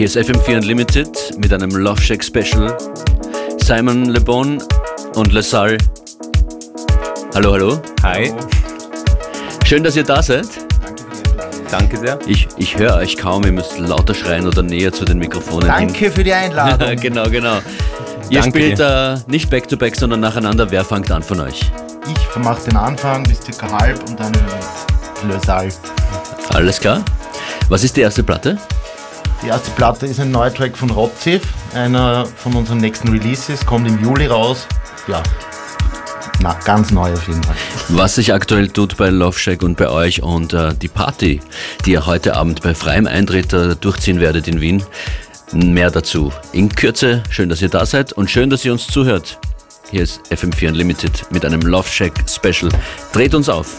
Hier ist FM4 Unlimited mit einem Love Shack Special. Simon Le Bon und Le Salle. Hallo, hallo. Hi. Schön, dass ihr da seid. Danke sehr. Ich, ich höre euch kaum, ihr müsst lauter schreien oder näher zu den Mikrofonen Danke für die Einladung. genau, genau. Ihr Danke spielt äh, nicht back-to-back, sondern nacheinander. Wer fängt an von euch? Ich mache den Anfang bis circa halb und dann Le Saal. Alles klar. Was ist die erste Platte? Die erste Platte ist ein neuer Track von Robziv, einer von unseren nächsten Releases, kommt im Juli raus. Ja, na, ganz neu auf jeden Fall. Was sich aktuell tut bei Love Shack und bei euch und äh, die Party, die ihr heute Abend bei freiem Eintritt äh, durchziehen werdet in Wien. Mehr dazu in Kürze. Schön, dass ihr da seid und schön, dass ihr uns zuhört. Hier ist FM4 Unlimited mit einem Love Shack Special. Dreht uns auf.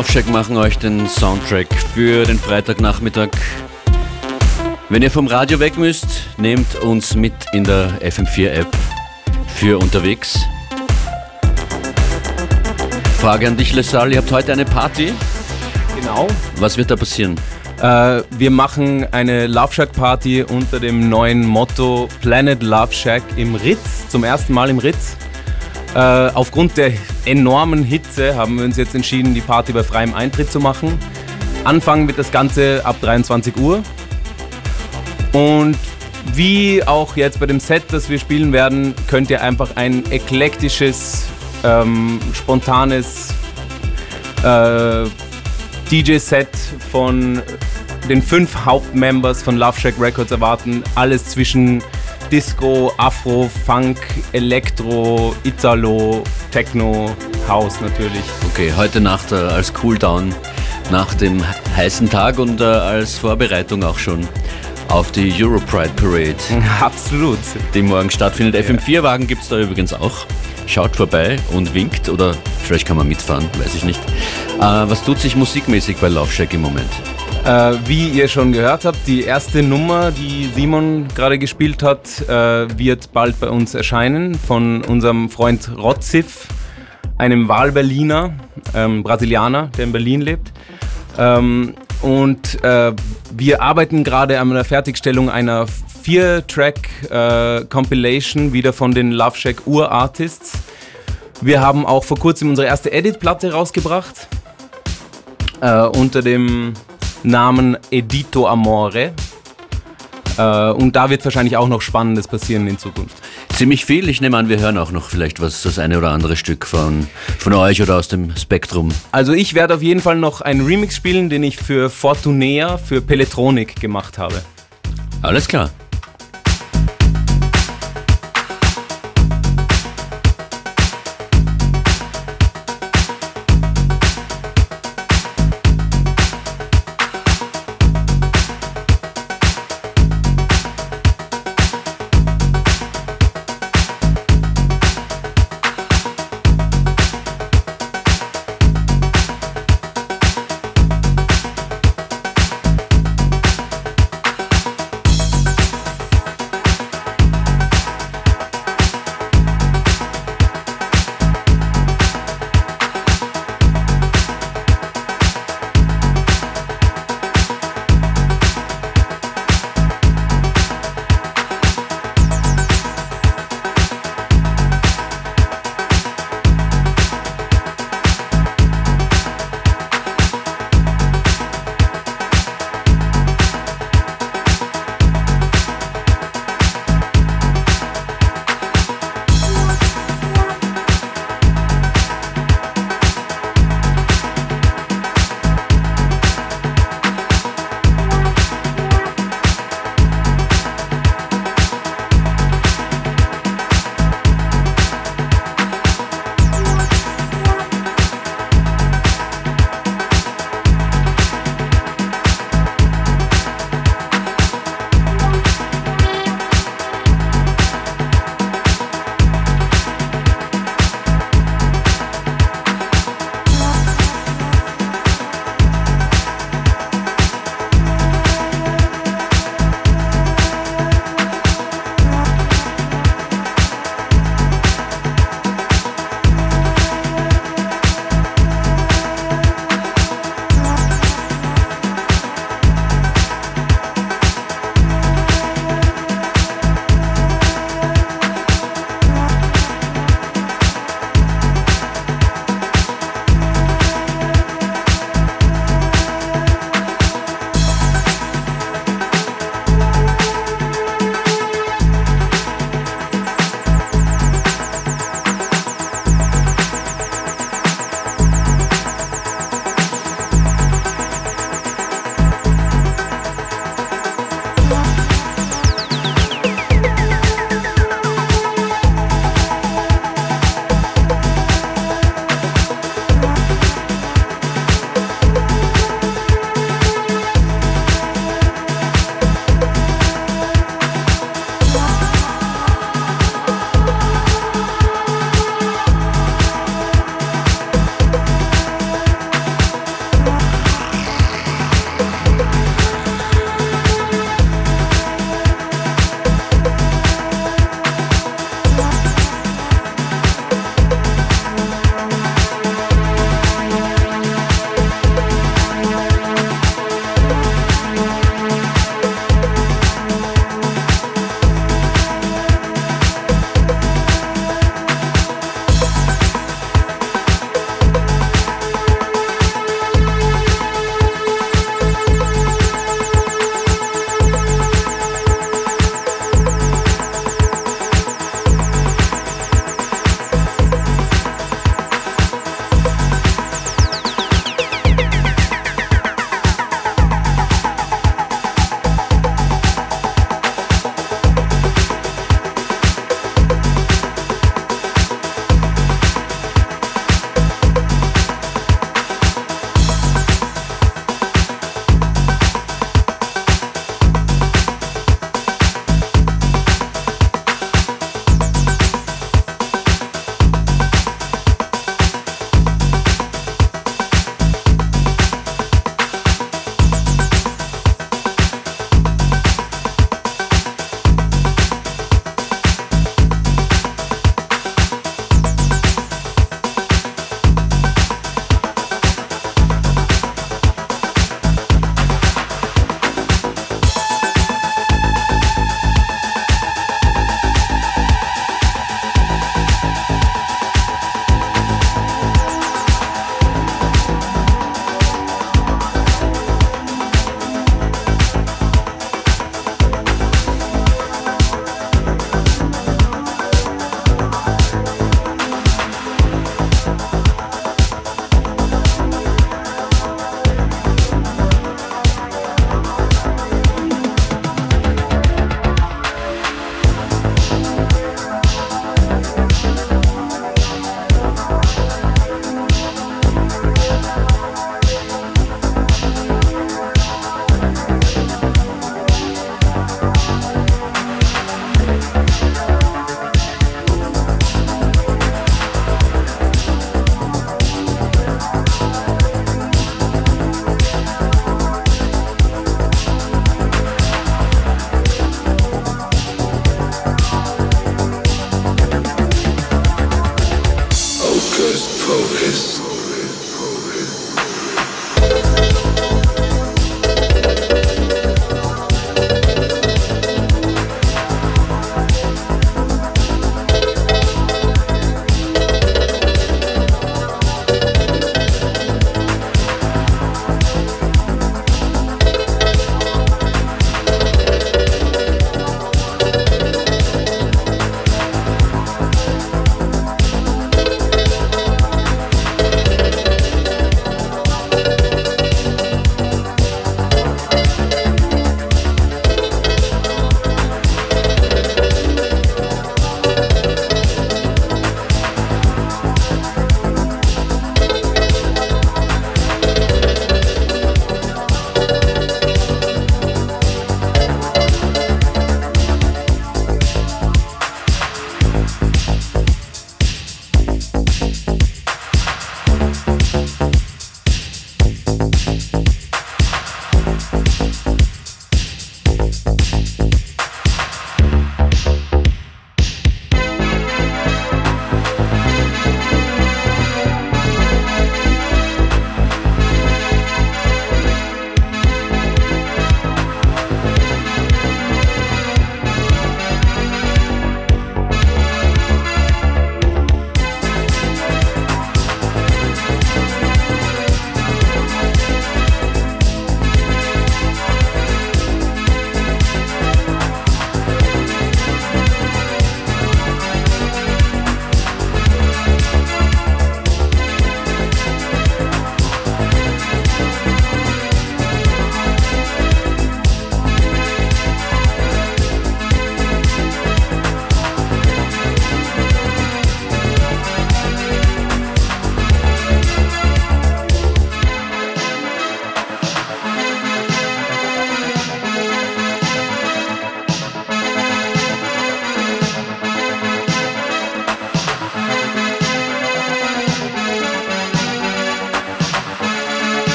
Love Shack machen euch den Soundtrack für den Freitagnachmittag. Wenn ihr vom Radio weg müsst, nehmt uns mit in der FM4-App für unterwegs. Frage an dich, Lesal, ihr habt heute eine Party. Genau. Was wird da passieren? Äh, wir machen eine Love Shack Party unter dem neuen Motto Planet Love Shack im Ritz, zum ersten Mal im Ritz. Äh, aufgrund der enormen Hitze haben wir uns jetzt entschieden, die Party bei freiem Eintritt zu machen. Anfangen wird das Ganze ab 23 Uhr. Und wie auch jetzt bei dem Set, das wir spielen werden, könnt ihr einfach ein eklektisches, ähm, spontanes äh, DJ-Set von den fünf Hauptmembers von Love Shack Records erwarten. Alles zwischen Disco, Afro, Funk, Elektro, Italo, Techno, House natürlich. Okay, heute Nacht äh, als Cooldown nach dem heißen Tag und äh, als Vorbereitung auch schon auf die Europride Parade, Absolut. die morgen stattfindet. FM4-Wagen gibt es da übrigens auch. Schaut vorbei und winkt oder vielleicht kann man mitfahren, weiß ich nicht. Äh, was tut sich musikmäßig bei Love Shack im Moment? Äh, wie ihr schon gehört habt, die erste Nummer, die Simon gerade gespielt hat, äh, wird bald bei uns erscheinen von unserem Freund Rotzif, einem Wahlberliner, ähm, Brasilianer, der in Berlin lebt. Ähm, und äh, wir arbeiten gerade an der Fertigstellung einer Vier-Track-Compilation wieder von den Love Shack Ur-Artists. Wir haben auch vor kurzem unsere erste Edit-Platte rausgebracht äh, unter dem Namen Edito Amore. Äh, und da wird wahrscheinlich auch noch Spannendes passieren in Zukunft. Ziemlich viel. Ich nehme an, wir hören auch noch vielleicht was, das eine oder andere Stück von, von euch oder aus dem Spektrum. Also ich werde auf jeden Fall noch einen Remix spielen, den ich für Fortunea, für Peletronik gemacht habe. Alles klar.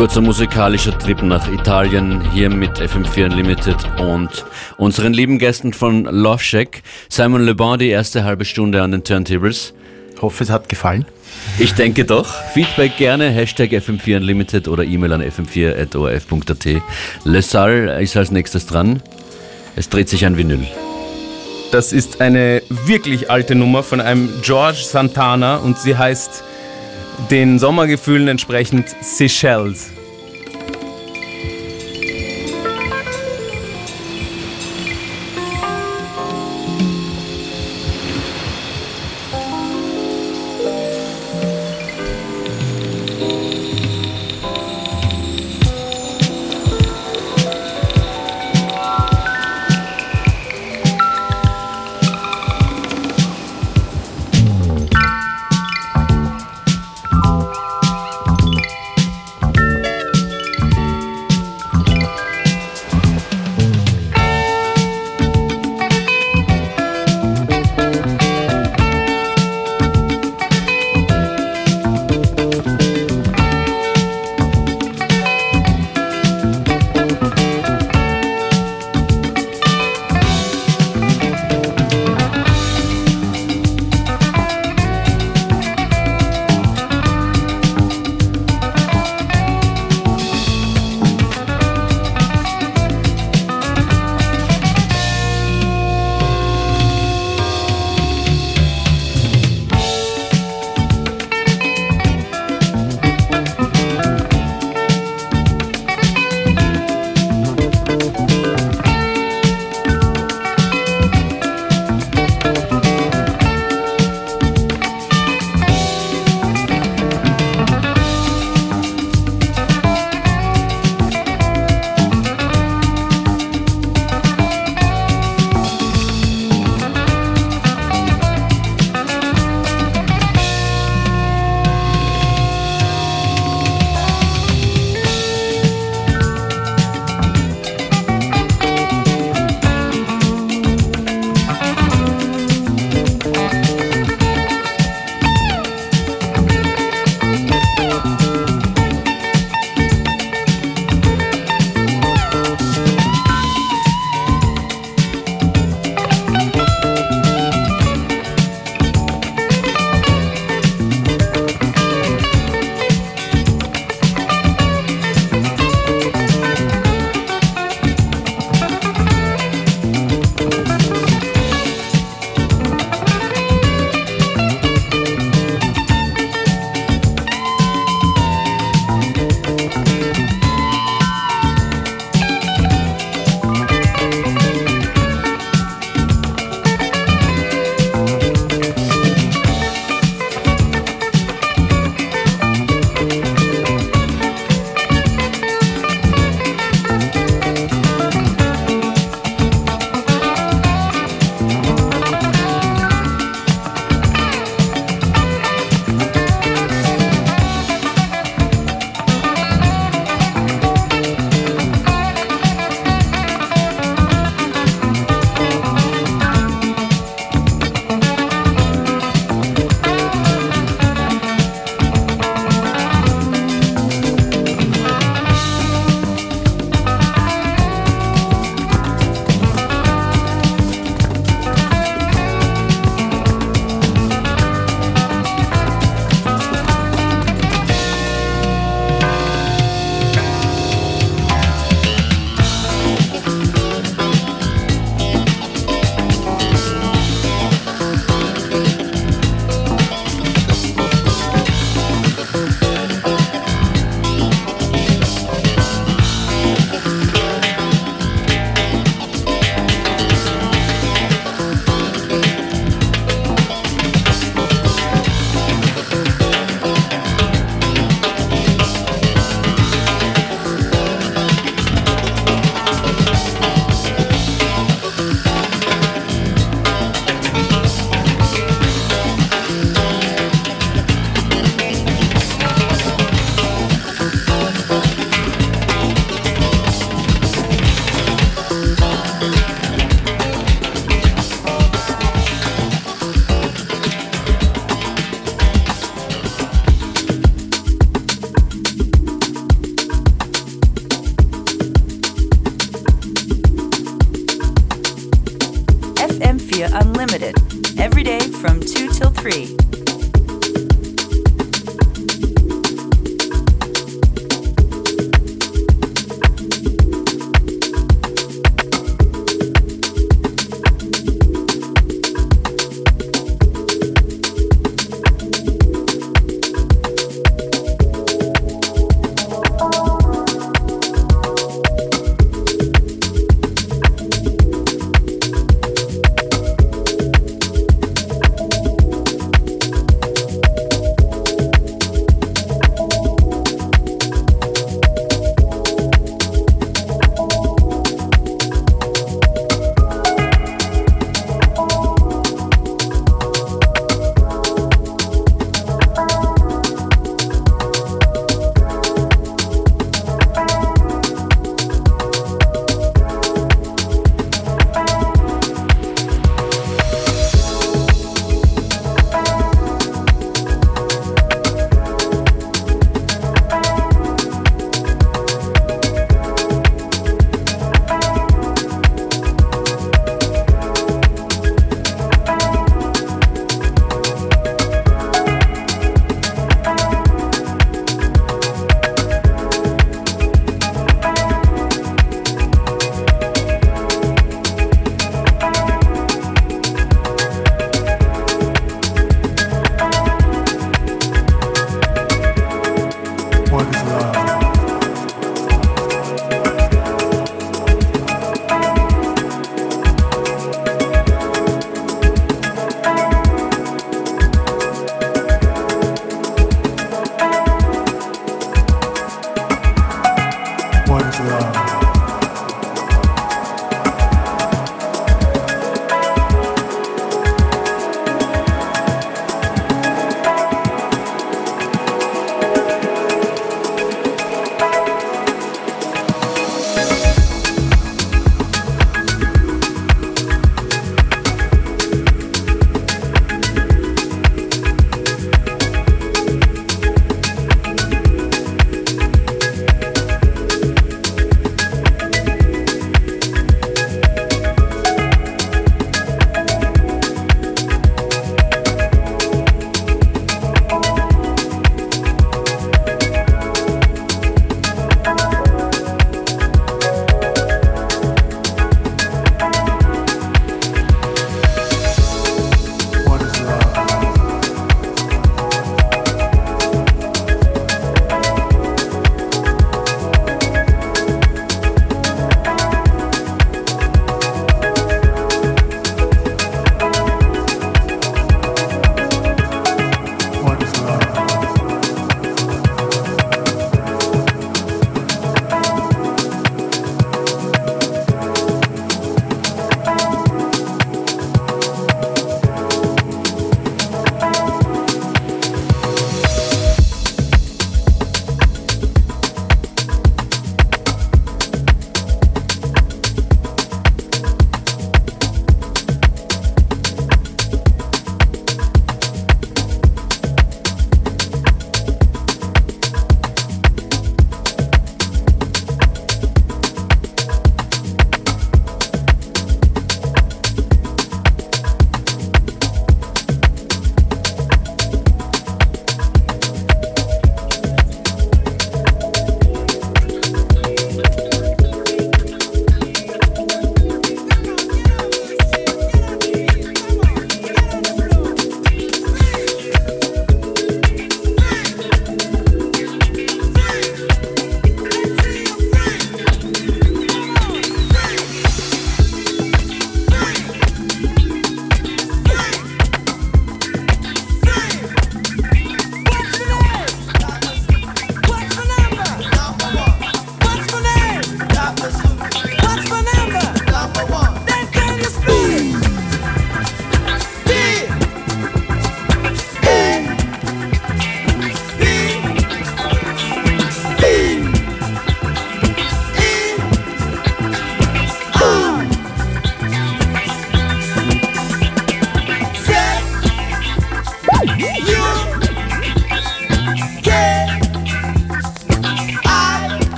Kurzer musikalischer Trip nach Italien hier mit FM4 Unlimited und unseren lieben Gästen von Love Shack. Simon Le Bon, die erste halbe Stunde an den Turntables. Ich hoffe, es hat gefallen. Ich denke doch. Feedback gerne, Hashtag FM4 Unlimited oder E-Mail an fm4.orf.at. Le Salle ist als nächstes dran. Es dreht sich ein Vinyl. Das ist eine wirklich alte Nummer von einem George Santana und sie heißt den Sommergefühlen entsprechend Seychelles.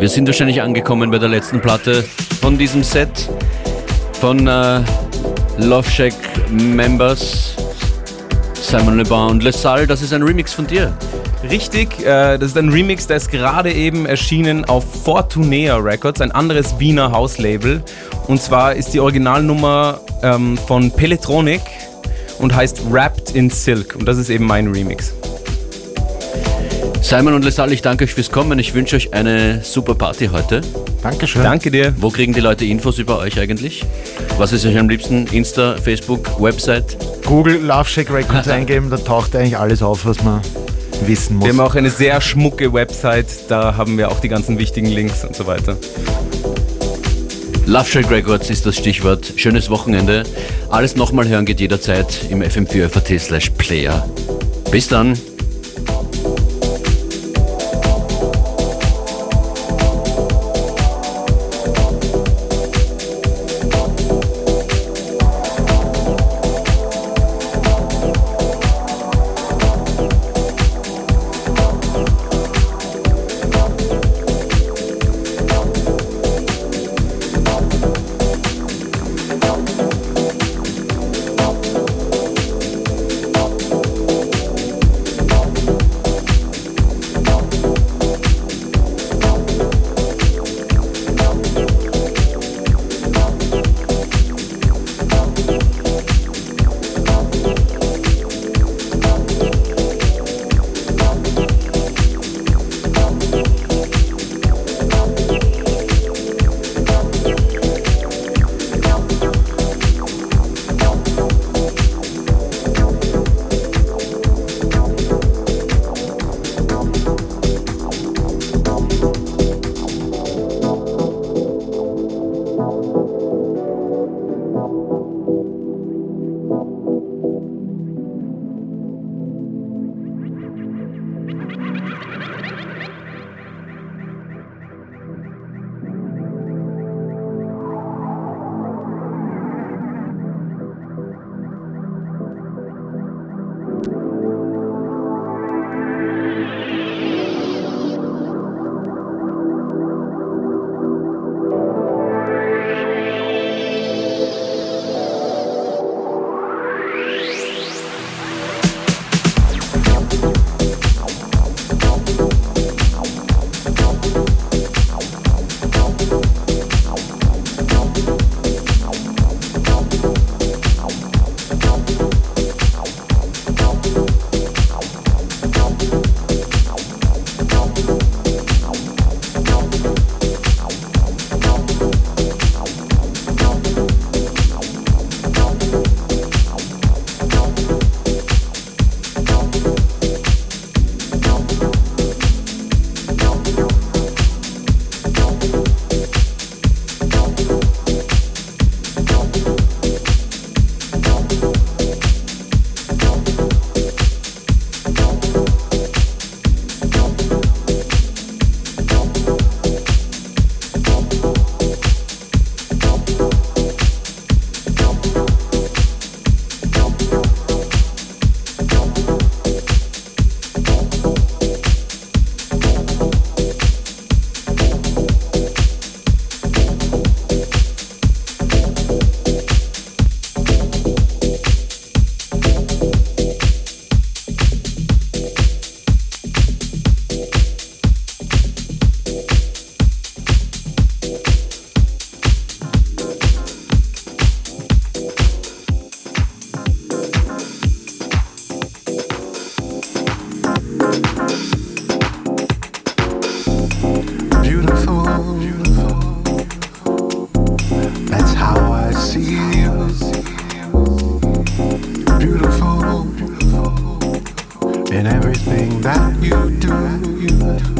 Wir sind wahrscheinlich angekommen bei der letzten Platte von diesem Set von äh, Love Shack Members Simon Le Bon und Le Salle. Das ist ein Remix von dir. Richtig, äh, das ist ein Remix, der ist gerade eben erschienen auf Fortunea Records, ein anderes Wiener Hauslabel. Und zwar ist die Originalnummer ähm, von Peletronic und heißt Wrapped in Silk. Und das ist eben mein Remix. Simon und Lesal, ich danke euch fürs Kommen. Ich wünsche euch eine super Party heute. Dankeschön. Danke dir. Wo kriegen die Leute Infos über euch eigentlich? Was ist euch am liebsten? Insta, Facebook, Website? Google Love Shake Records eingeben, da taucht eigentlich alles auf, was man wissen muss. Wir haben auch eine sehr schmucke Website, da haben wir auch die ganzen wichtigen Links und so weiter. Love Shack Records ist das Stichwort. Schönes Wochenende. Alles nochmal hören geht jederzeit im FM4 FAT slash Player. Bis dann. That's how I see you. Beautiful in everything that you do.